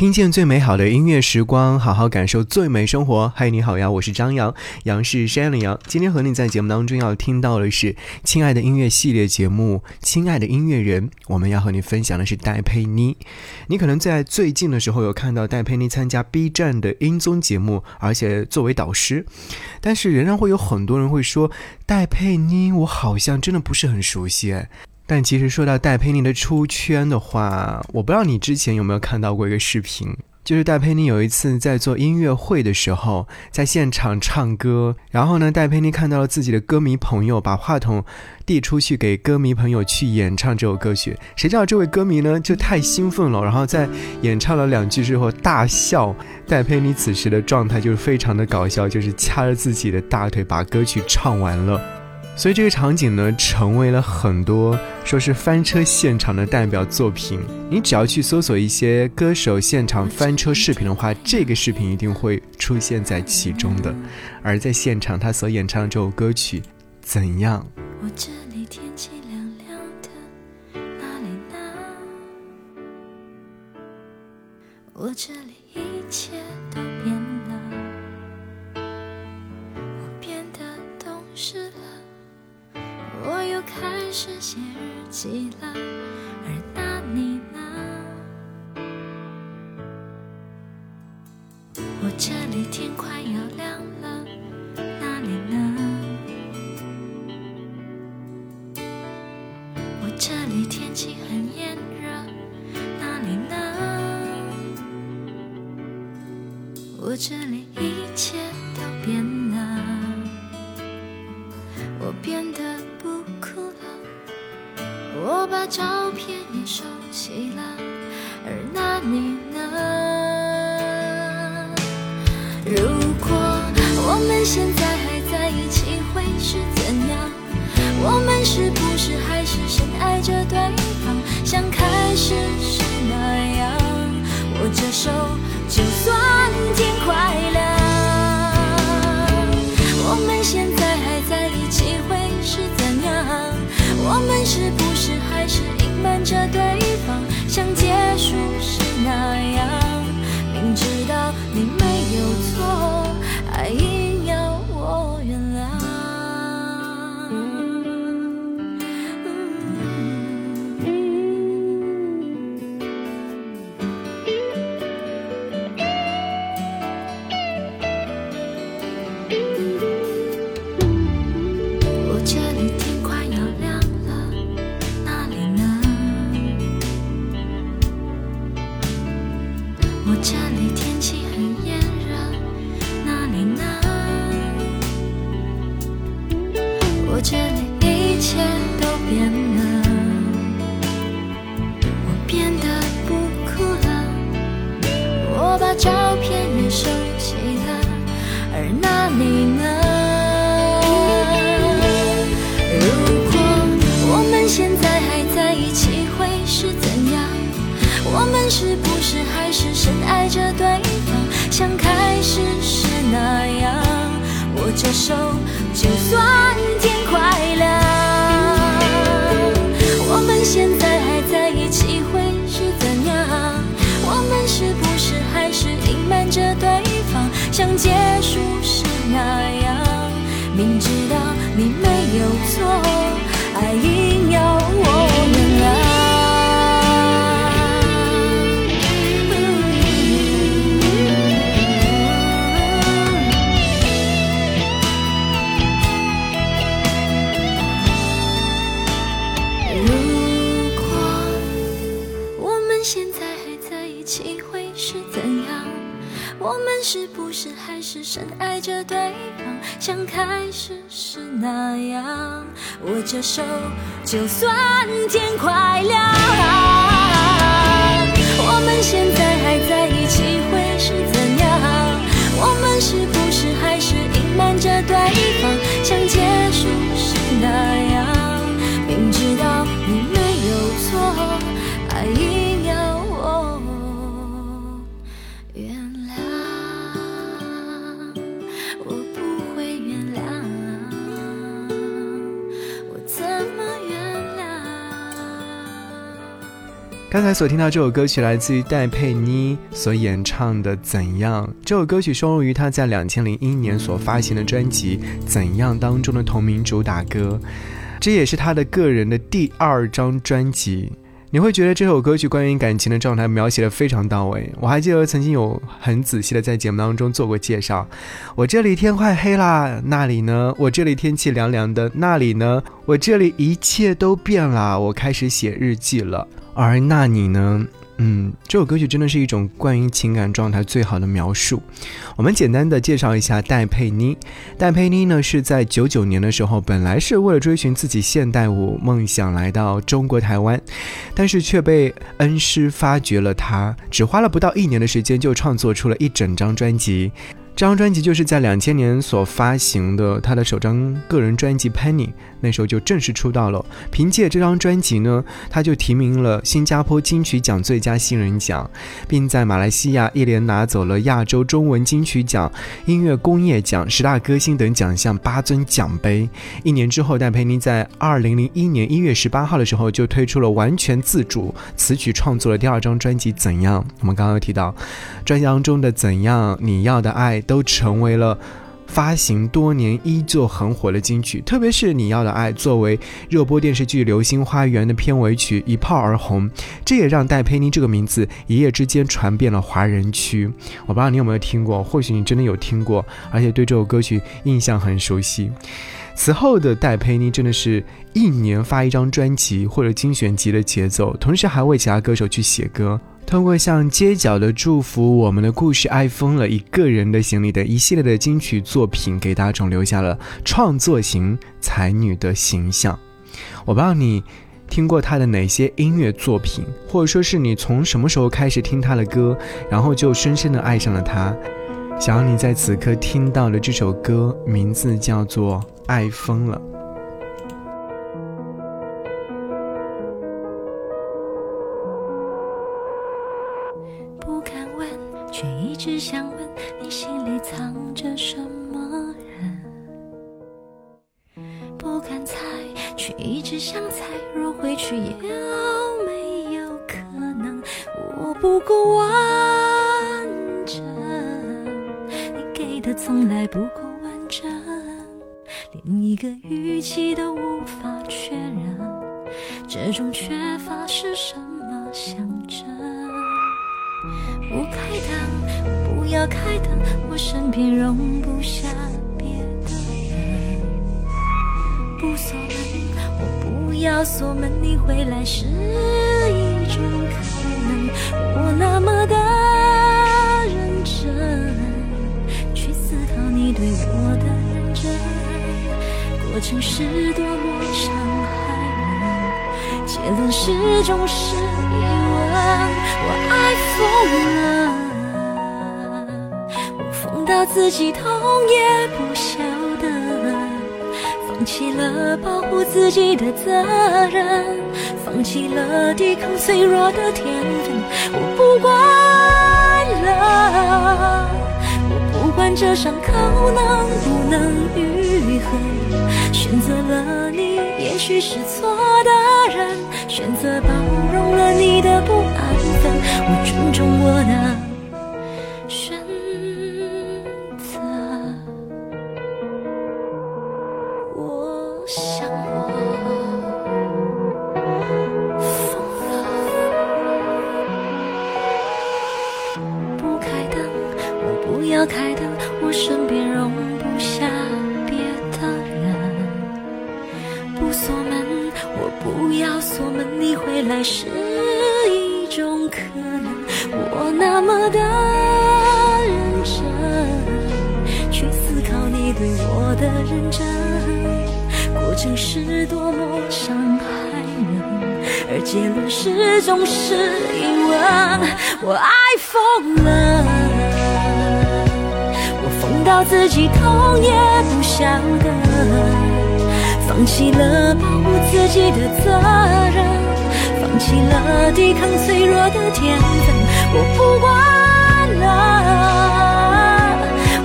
听见最美好的音乐时光，好好感受最美生活。嗨，你好呀，我是张扬，杨是山的杨。今天和你在节目当中要听到的是《亲爱的音乐》系列节目，《亲爱的音乐人》。我们要和你分享的是戴佩妮。你可能在最近的时候有看到戴佩妮参加 B 站的音综节目，而且作为导师。但是仍然会有很多人会说，戴佩妮，我好像真的不是很熟悉。但其实说到戴佩妮的出圈的话，我不知道你之前有没有看到过一个视频，就是戴佩妮有一次在做音乐会的时候，在现场唱歌，然后呢，戴佩妮看到了自己的歌迷朋友把话筒递出去给歌迷朋友去演唱这首歌曲，谁知道这位歌迷呢就太兴奋了，然后在演唱了两句之后大笑。戴佩妮此时的状态就是非常的搞笑，就是掐着自己的大腿把歌曲唱完了。所以这个场景呢，成为了很多说是翻车现场的代表作品。你只要去搜索一些歌手现场翻车视频的话，这个视频一定会出现在其中的。而在现场，他所演唱的这首歌曲，怎样？我这里天气凉凉的，哪里呢？我这里一切我又开始写日记了，而那你呢？我这里天快要亮像开始时那样，握着手，就算天快亮。我们现在刚才所听到这首歌曲来自于戴佩妮所演唱的《怎样》。这首歌曲收录于她在两千零一年所发行的专辑《怎样》当中的同名主打歌，这也是她的个人的第二张专辑。你会觉得这首歌曲关于感情的状态描写的非常到位。我还记得曾经有很仔细的在节目当中做过介绍。我这里天快黑啦，那里呢？我这里天气凉凉的，那里呢？我这里一切都变了，我开始写日记了。而那你呢？嗯，这首歌曲真的是一种关于情感状态最好的描述。我们简单的介绍一下戴佩妮。戴佩妮呢是在九九年的时候，本来是为了追寻自己现代舞梦想来到中国台湾，但是却被恩师发掘了她，只花了不到一年的时间就创作出了一整张专辑。这张专辑就是在两千年所发行的他的首张个人专辑《Penny》，那时候就正式出道了。凭借这张专辑呢，他就提名了新加坡金曲奖最佳新人奖，并在马来西亚一连拿走了亚洲中文金曲奖、音乐工业奖、十大歌星等奖项八尊奖杯。一年之后，戴佩妮在二零零一年一月十八号的时候就推出了完全自主词曲创作的第二张专辑《怎样》。我们刚刚提到，专辑当中的《怎样》，你要的爱。都成为了发行多年依旧很火的金曲，特别是《你要的爱》作为热播电视剧《流星花园》的片尾曲一炮而红，这也让戴佩妮这个名字一夜之间传遍了华人区。我不知道你有没有听过，或许你真的有听过，而且对这首歌曲印象很熟悉。此后的戴佩妮真的是一年发一张专辑或者精选集的节奏，同时还为其他歌手去写歌。通过像街角的祝福、我们的故事、爱疯了、一个人的行李等一系列的金曲作品，给大众留下了创作型才女的形象。我不知道你听过她的哪些音乐作品，或者说是你从什么时候开始听她的歌，然后就深深的爱上了她。想要你在此刻听到的这首歌，名字叫做《爱疯了》。不敢问，却一直想问你心里藏着什么人，不敢猜，却一直想猜。若回去，有没有可能我不够完气都无法确认。这种缺乏是什么象征？不开灯，不要开灯，我身边容不下别的人。不锁门，我不要锁门，你回来是一种总是疑问。我爱疯了，我疯到自己痛也不晓得，放弃了保护自己的责任，放弃了抵抗脆弱的天分，我不管了，我不管这伤口能不能愈合，选择了你，也许是错的人，选择包容了你的不安分。我尊重我的而结论始终是疑问。我爱疯了，我疯到自己痛也不晓得，放弃了保护自己的责任。放弃了抵抗脆弱的天分，我不管了，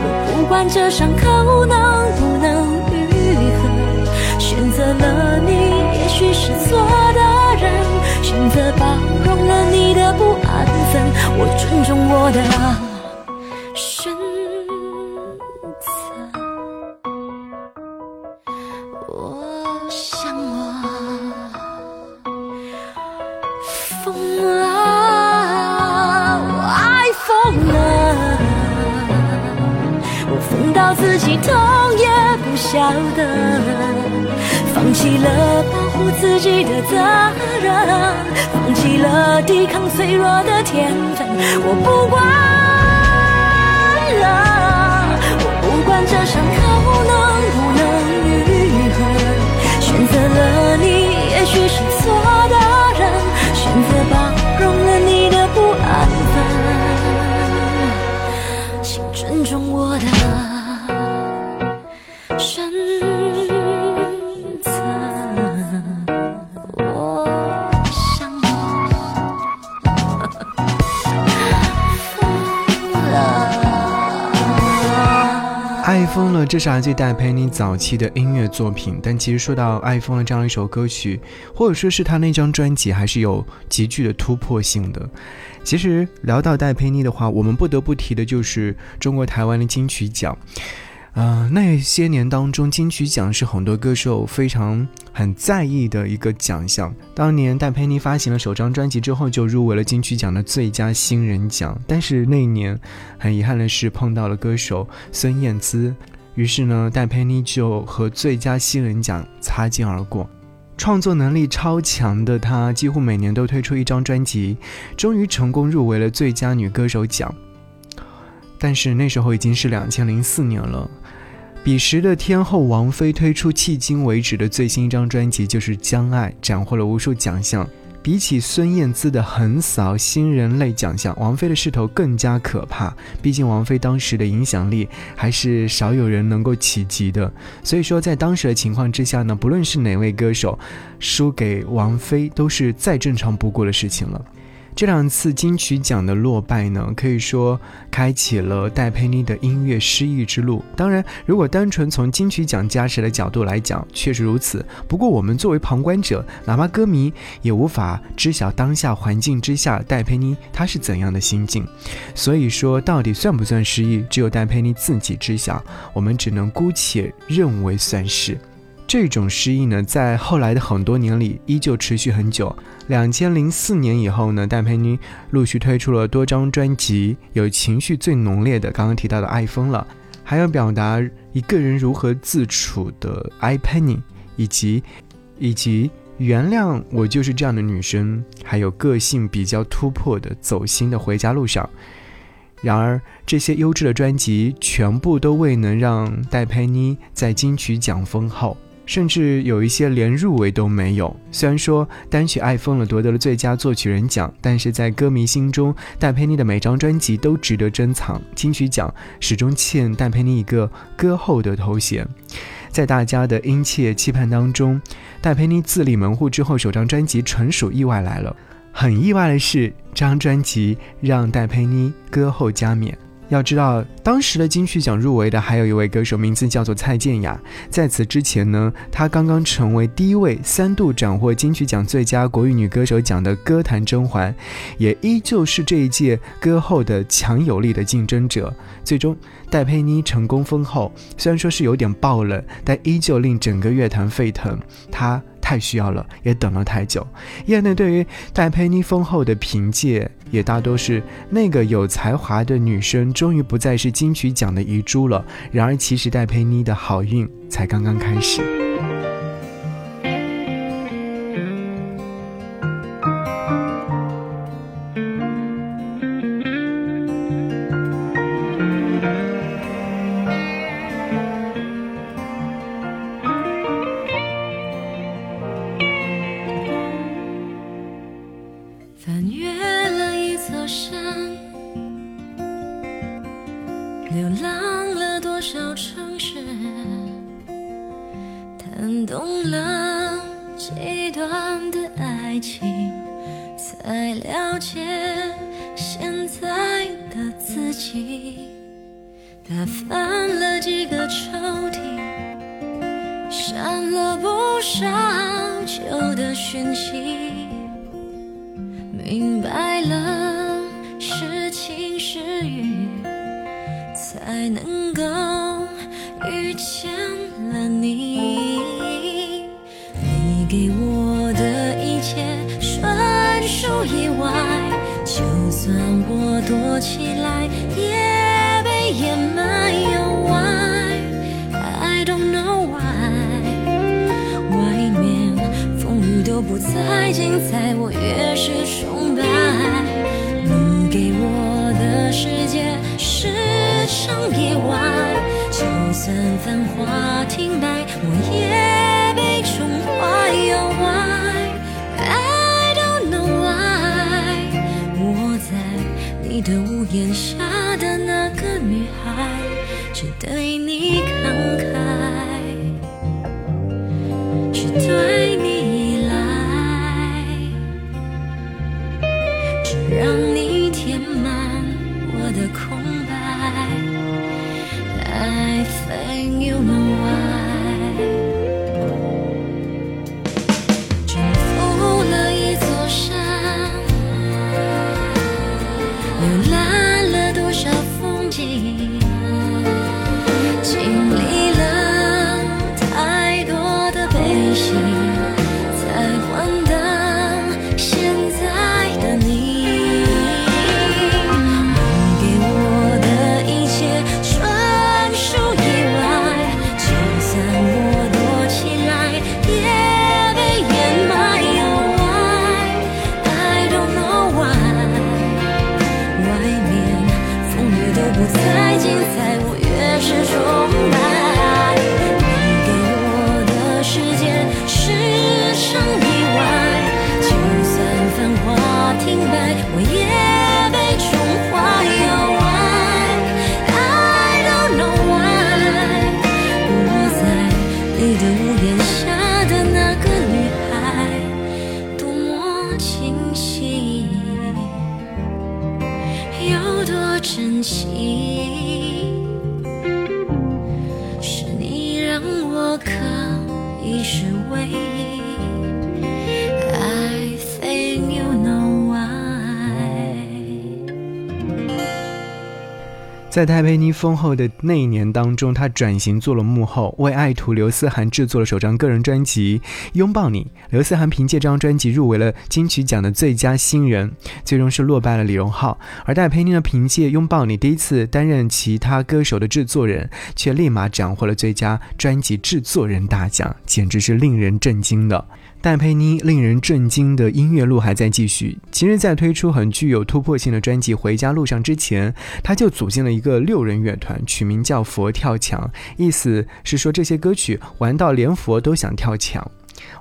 我不管这伤口能不能愈合。选择了你，也许是错的，选择包容了你的不安分，我。尊重我。的选择。我想我。疯了，我。爱疯了，我疯到自己痛也晓得。放弃了保护自己的责任，放弃了抵抗脆弱的天分，我不管了，我不管这伤口能不能愈合，选择了你，也许是错的人，选择包容了你这是来自戴佩妮早期的音乐作品。但其实说到《爱疯了》这样一首歌曲，或者说是她那张专辑，还是有极具的突破性的。其实聊到戴佩妮的话，我们不得不提的就是中国台湾的金曲奖。呃，那些年当中，金曲奖是很多歌手非常很在意的一个奖项。当年戴佩妮发行了首张专辑之后，就入围了金曲奖的最佳新人奖。但是那一年，很遗憾的是碰到了歌手孙燕姿，于是呢，戴佩妮就和最佳新人奖擦肩而过。创作能力超强的她，几乎每年都推出一张专辑，终于成功入围了最佳女歌手奖。但是那时候已经是两千零四年了。彼时的天后王菲推出迄今为止的最新一张专辑就是《将爱》，斩获了无数奖项。比起孙燕姿的横扫新人类奖项，王菲的势头更加可怕。毕竟王菲当时的影响力还是少有人能够企及的。所以说，在当时的情况之下呢，不论是哪位歌手输给王菲，都是再正常不过的事情了。这两次金曲奖的落败呢，可以说开启了戴佩妮的音乐失意之路。当然，如果单纯从金曲奖加持的角度来讲，确实如此。不过，我们作为旁观者，哪怕歌迷，也无法知晓当下环境之下戴佩妮她是怎样的心境。所以说，到底算不算失意，只有戴佩妮自己知晓。我们只能姑且认为算是。这种失意呢，在后来的很多年里依旧持续很久。两千零四年以后呢，戴佩妮陆续推出了多张专辑，有情绪最浓烈的，刚刚提到的《爱疯了》，还有表达一个人如何自处的《I Penny》，以及以及原谅我就是这样的女生，还有个性比较突破的《走心的回家路上》。然而，这些优质的专辑全部都未能让戴佩妮在金曲奖封后。甚至有一些连入围都没有。虽然说单曲《爱疯了》夺得了最佳作曲人奖，但是在歌迷心中，戴佩妮的每张专辑都值得珍藏。金曲奖始终欠戴佩妮一个歌后的头衔。在大家的殷切期盼当中，戴佩妮自立门户之后，首张专辑纯属意外来了。很意外的是，这张专辑让戴佩妮歌后加冕。要知道，当时的金曲奖入围的还有一位歌手，名字叫做蔡健雅。在此之前呢，她刚刚成为第一位三度斩获金曲奖最佳国语女歌手奖的歌坛甄嬛，也依旧是这一届歌后的强有力的竞争者。最终，戴佩妮成功封后，虽然说是有点爆冷，但依旧令整个乐坛沸腾。她。太需要了，也等了太久。业内对于戴佩妮丰厚的评价，也大多是那个有才华的女生终于不再是金曲奖的遗珠了。然而，其实戴佩妮的好运才刚刚开始。流浪了多少城市，谈动了几段的爱情，才了解现在的自己。打翻了几个抽屉，删了不少旧的讯息。明白了，才能够遇见了你。你给我的一切纯属意外，就算我躲起来，也被掩埋。Why I don't know why，外面风雨都不再精彩，我越是崇拜你。给我的世界上意外，就算繁华停摆，我也被宠坏。Why I don't know why，我在你的屋檐下的那个女孩，只对你慷慨，只对你依赖，只让你。填满我的空 everything you know. 回忆。在戴佩妮封后的那一年当中，她转型做了幕后，为爱徒刘思涵制作了首张个人专辑《拥抱你》。刘思涵凭借这张专辑入围了金曲奖的最佳新人，最终是落败了李荣浩。而戴佩妮呢，凭借《拥抱你》第一次担任其他歌手的制作人，却立马斩获了最佳专辑制作人大奖，简直是令人震惊的。戴佩妮令人震惊的音乐路还在继续。其实，在推出很具有突破性的专辑《回家路上》之前，他就组建了一个六人乐团，取名叫“佛跳墙”，意思是说这些歌曲玩到连佛都想跳墙。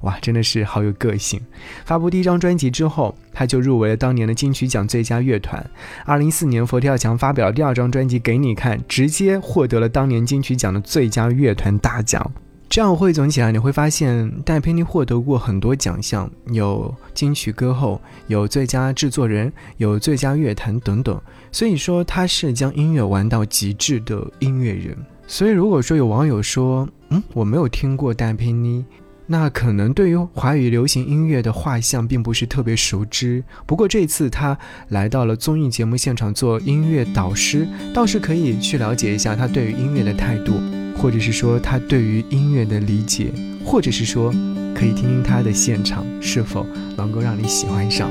哇，真的是好有个性！发布第一张专辑之后，他就入围了当年的金曲奖最佳乐团。二零一四年，佛跳墙发表了第二张专辑《给你看》，直接获得了当年金曲奖的最佳乐团大奖。这样汇总起来，你会发现戴佩妮获得过很多奖项，有金曲歌后，有最佳制作人，有最佳乐坛等等。所以说，她是将音乐玩到极致的音乐人。所以，如果说有网友说，嗯，我没有听过戴佩妮，那可能对于华语流行音乐的画像并不是特别熟知。不过这次她来到了综艺节目现场做音乐导师，倒是可以去了解一下她对于音乐的态度。或者是说他对于音乐的理解，或者是说可以听听他的现场是否能够让你喜欢上。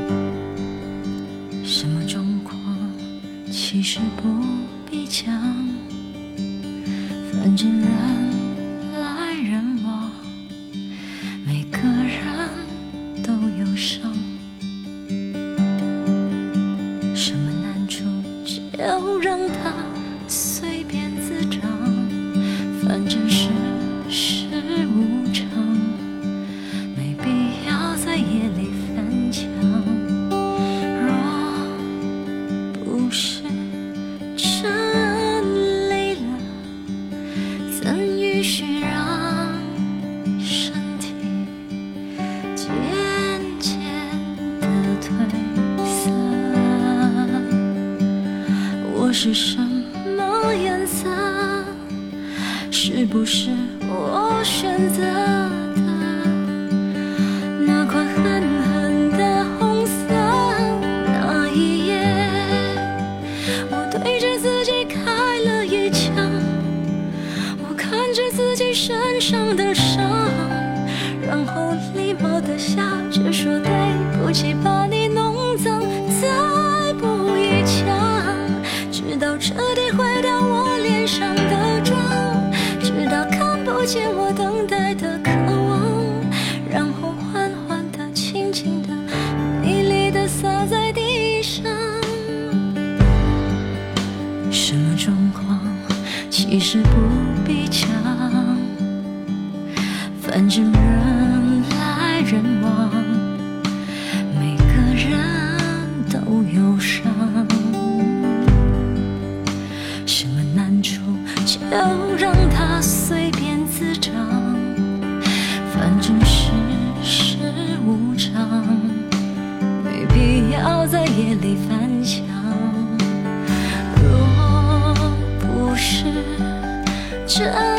真